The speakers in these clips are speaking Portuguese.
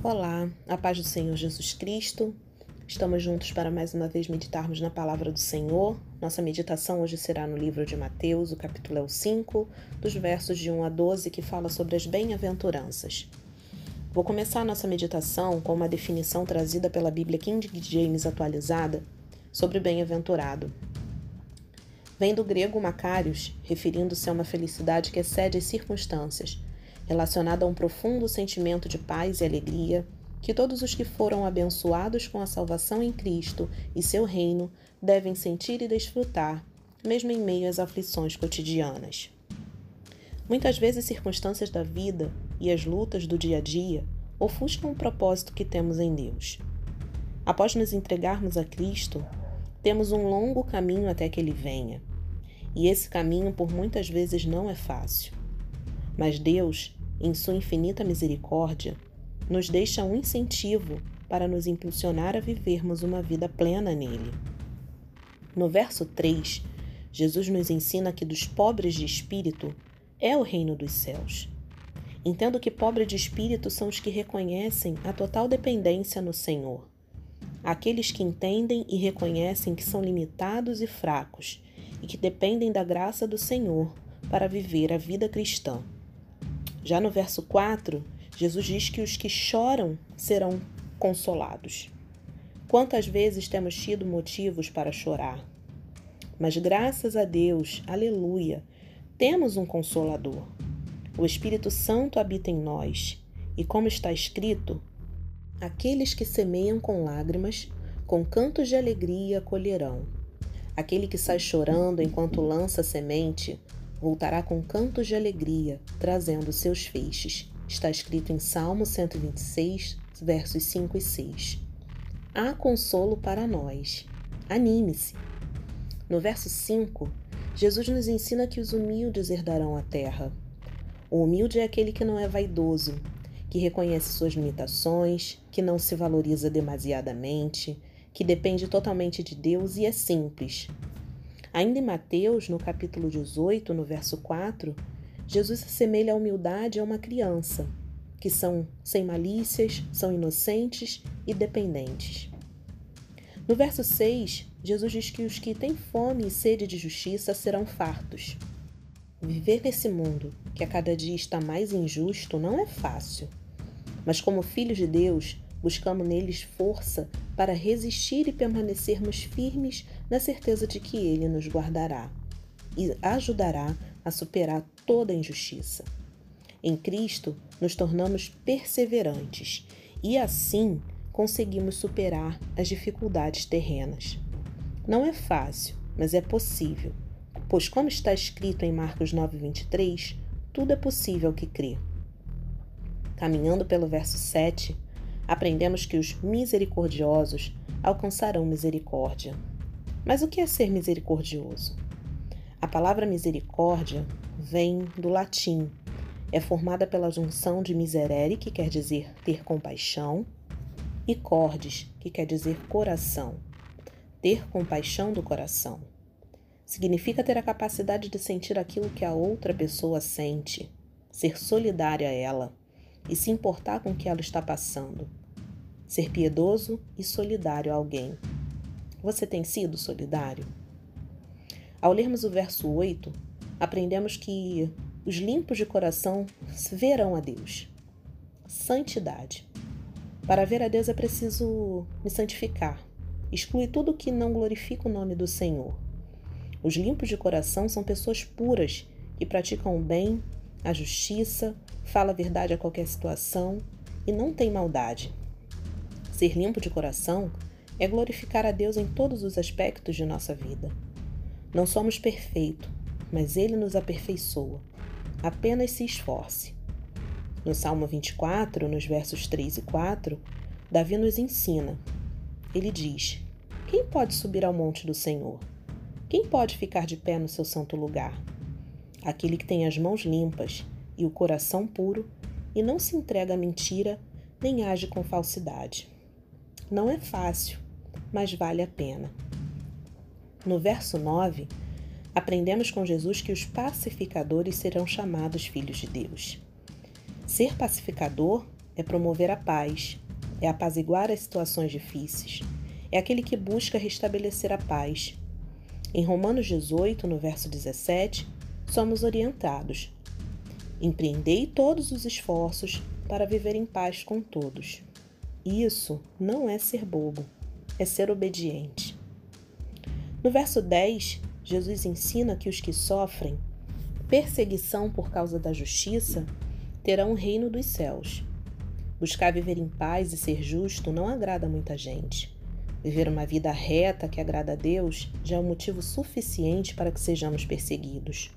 Olá, a paz do Senhor Jesus Cristo. Estamos juntos para mais uma vez meditarmos na palavra do Senhor. Nossa meditação hoje será no livro de Mateus, o capítulo é o 5, dos versos de 1 a 12, que fala sobre as bem-aventuranças. Vou começar nossa meditação com uma definição trazida pela Bíblia King James atualizada sobre bem-aventurado. Vem do grego Macarius, referindo-se a uma felicidade que excede as circunstâncias relacionada a um profundo sentimento de paz e alegria que todos os que foram abençoados com a salvação em Cristo e seu reino devem sentir e desfrutar, mesmo em meio às aflições cotidianas. Muitas vezes, circunstâncias da vida e as lutas do dia a dia ofuscam o propósito que temos em Deus. Após nos entregarmos a Cristo, temos um longo caminho até que Ele venha. E esse caminho, por muitas vezes, não é fácil. Mas Deus em sua infinita misericórdia, nos deixa um incentivo para nos impulsionar a vivermos uma vida plena nele. No verso 3, Jesus nos ensina que dos pobres de espírito é o reino dos céus. Entendo que pobres de espírito são os que reconhecem a total dependência no Senhor. Aqueles que entendem e reconhecem que são limitados e fracos e que dependem da graça do Senhor para viver a vida cristã. Já no verso 4, Jesus diz que os que choram serão consolados. Quantas vezes temos tido motivos para chorar? Mas graças a Deus, aleluia, temos um consolador. O Espírito Santo habita em nós, e como está escrito, aqueles que semeiam com lágrimas, com cantos de alegria colherão. Aquele que sai chorando enquanto lança semente, voltará com cantos de alegria, trazendo seus feixes. Está escrito em Salmo 126, versos 5 e 6. Há consolo para nós. Anime-se. No verso 5, Jesus nos ensina que os humildes herdarão a terra. O humilde é aquele que não é vaidoso, que reconhece suas limitações, que não se valoriza demasiadamente, que depende totalmente de Deus e é simples, Ainda em Mateus, no capítulo 18, no verso 4, Jesus assemelha a humildade a uma criança, que são sem malícias, são inocentes e dependentes. No verso 6, Jesus diz que os que têm fome e sede de justiça serão fartos. Viver nesse mundo que a cada dia está mais injusto não é fácil, mas como filhos de Deus, buscamos neles força para resistir e permanecermos firmes na certeza de que Ele nos guardará e ajudará a superar toda injustiça. Em Cristo, nos tornamos perseverantes e assim conseguimos superar as dificuldades terrenas. Não é fácil, mas é possível, pois, como está escrito em Marcos 9,23, tudo é possível que crê. Caminhando pelo verso 7, aprendemos que os misericordiosos alcançarão misericórdia. Mas o que é ser misericordioso? A palavra misericórdia vem do latim. É formada pela junção de miserere, que quer dizer ter compaixão, e cordes, que quer dizer coração. Ter compaixão do coração. Significa ter a capacidade de sentir aquilo que a outra pessoa sente, ser solidária a ela e se importar com o que ela está passando. Ser piedoso e solidário a alguém. Você tem sido solidário? Ao lermos o verso 8, aprendemos que os limpos de coração verão a Deus. Santidade. Para ver a Deus é preciso me santificar. Exclui tudo que não glorifica o nome do Senhor. Os limpos de coração são pessoas puras que praticam o bem, a justiça, fala a verdade a qualquer situação e não tem maldade. Ser limpo de coração é glorificar a Deus em todos os aspectos de nossa vida. Não somos perfeitos, mas Ele nos aperfeiçoa. Apenas se esforce. No Salmo 24, nos versos 3 e 4, Davi nos ensina. Ele diz: Quem pode subir ao monte do Senhor? Quem pode ficar de pé no seu santo lugar? Aquele que tem as mãos limpas e o coração puro e não se entrega à mentira nem age com falsidade. Não é fácil, mas vale a pena. No verso 9, aprendemos com Jesus que os pacificadores serão chamados filhos de Deus. Ser pacificador é promover a paz, é apaziguar as situações difíceis, é aquele que busca restabelecer a paz. Em Romanos 18, no verso 17, somos orientados: empreendei todos os esforços para viver em paz com todos. Isso não é ser bobo, é ser obediente. No verso 10, Jesus ensina que os que sofrem perseguição por causa da justiça terão o reino dos céus. Buscar viver em paz e ser justo não agrada muita gente. Viver uma vida reta que agrada a Deus já é um motivo suficiente para que sejamos perseguidos.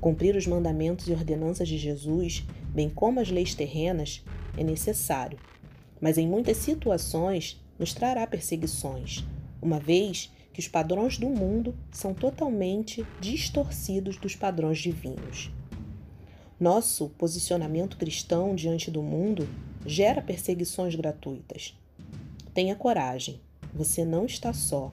Cumprir os mandamentos e ordenanças de Jesus, bem como as leis terrenas, é necessário, mas em muitas situações nos trará perseguições, uma vez que os padrões do mundo são totalmente distorcidos dos padrões divinos. Nosso posicionamento cristão diante do mundo gera perseguições gratuitas. Tenha coragem, você não está só.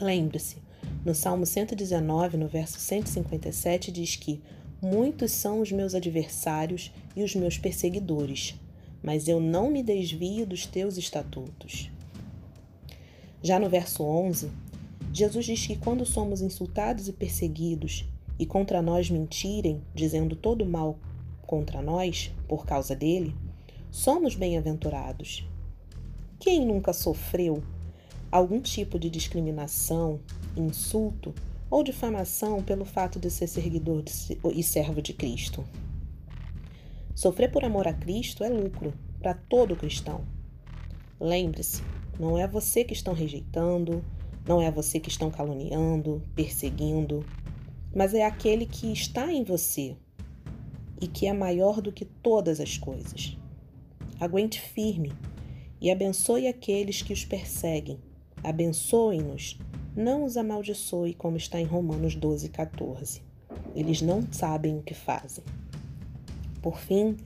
Lembre-se, no Salmo 119, no verso 157, diz que Muitos são os meus adversários e os meus perseguidores, mas eu não me desvio dos teus estatutos. Já no verso 11, Jesus diz que quando somos insultados e perseguidos e contra nós mentirem, dizendo todo mal contra nós por causa dele, somos bem-aventurados. Quem nunca sofreu algum tipo de discriminação, insulto ou difamação pelo fato de ser seguidor e servo de Cristo? Sofrer por amor a Cristo é lucro para todo cristão. Lembre-se, não é você que estão rejeitando, não é você que estão caluniando, perseguindo, mas é aquele que está em você e que é maior do que todas as coisas. Aguente firme e abençoe aqueles que os perseguem. Abençoe-nos, não os amaldiçoe, como está em Romanos 12, 14. Eles não sabem o que fazem. Por fim,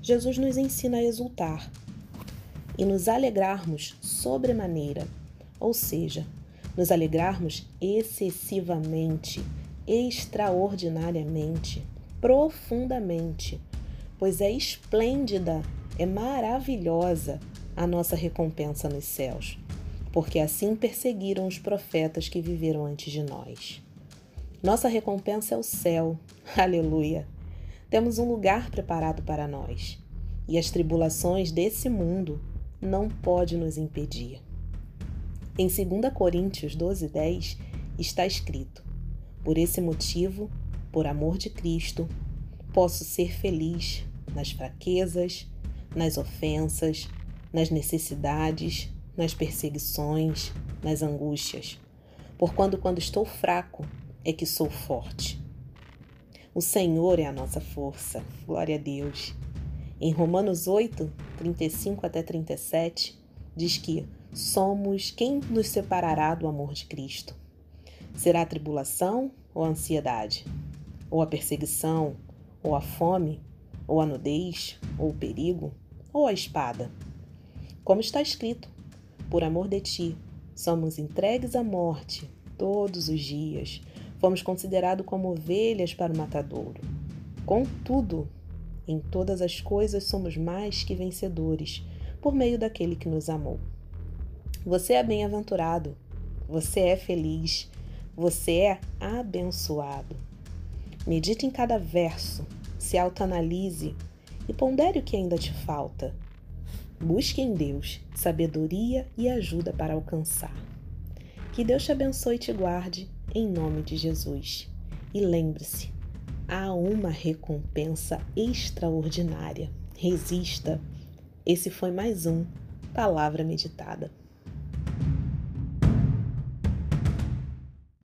Jesus nos ensina a exultar e nos alegrarmos sobremaneira, ou seja, nos alegrarmos excessivamente, extraordinariamente, profundamente, pois é esplêndida, é maravilhosa a nossa recompensa nos céus, porque assim perseguiram os profetas que viveram antes de nós. Nossa recompensa é o céu, aleluia! Temos um lugar preparado para nós, e as tribulações desse mundo não podem nos impedir. Em 2 Coríntios 12, 10 está escrito: Por esse motivo, por amor de Cristo, posso ser feliz nas fraquezas, nas ofensas, nas necessidades, nas perseguições, nas angústias. Por quando quando estou fraco é que sou forte. O Senhor é a nossa força. Glória a Deus. Em Romanos 8, 35 até 37, diz que somos quem nos separará do amor de Cristo? Será a tribulação ou a ansiedade? Ou a perseguição? Ou a fome? Ou a nudez? Ou o perigo? Ou a espada? Como está escrito: Por amor de ti, somos entregues à morte todos os dias. Fomos considerados como ovelhas para o matadouro. Contudo, em todas as coisas somos mais que vencedores, por meio daquele que nos amou. Você é bem-aventurado, você é feliz, você é abençoado. Medite em cada verso, se autoanalise e pondere o que ainda te falta. Busque em Deus sabedoria e ajuda para alcançar. Que Deus te abençoe e te guarde, em nome de Jesus. E lembre-se, há uma recompensa extraordinária. Resista. Esse foi mais um Palavra Meditada.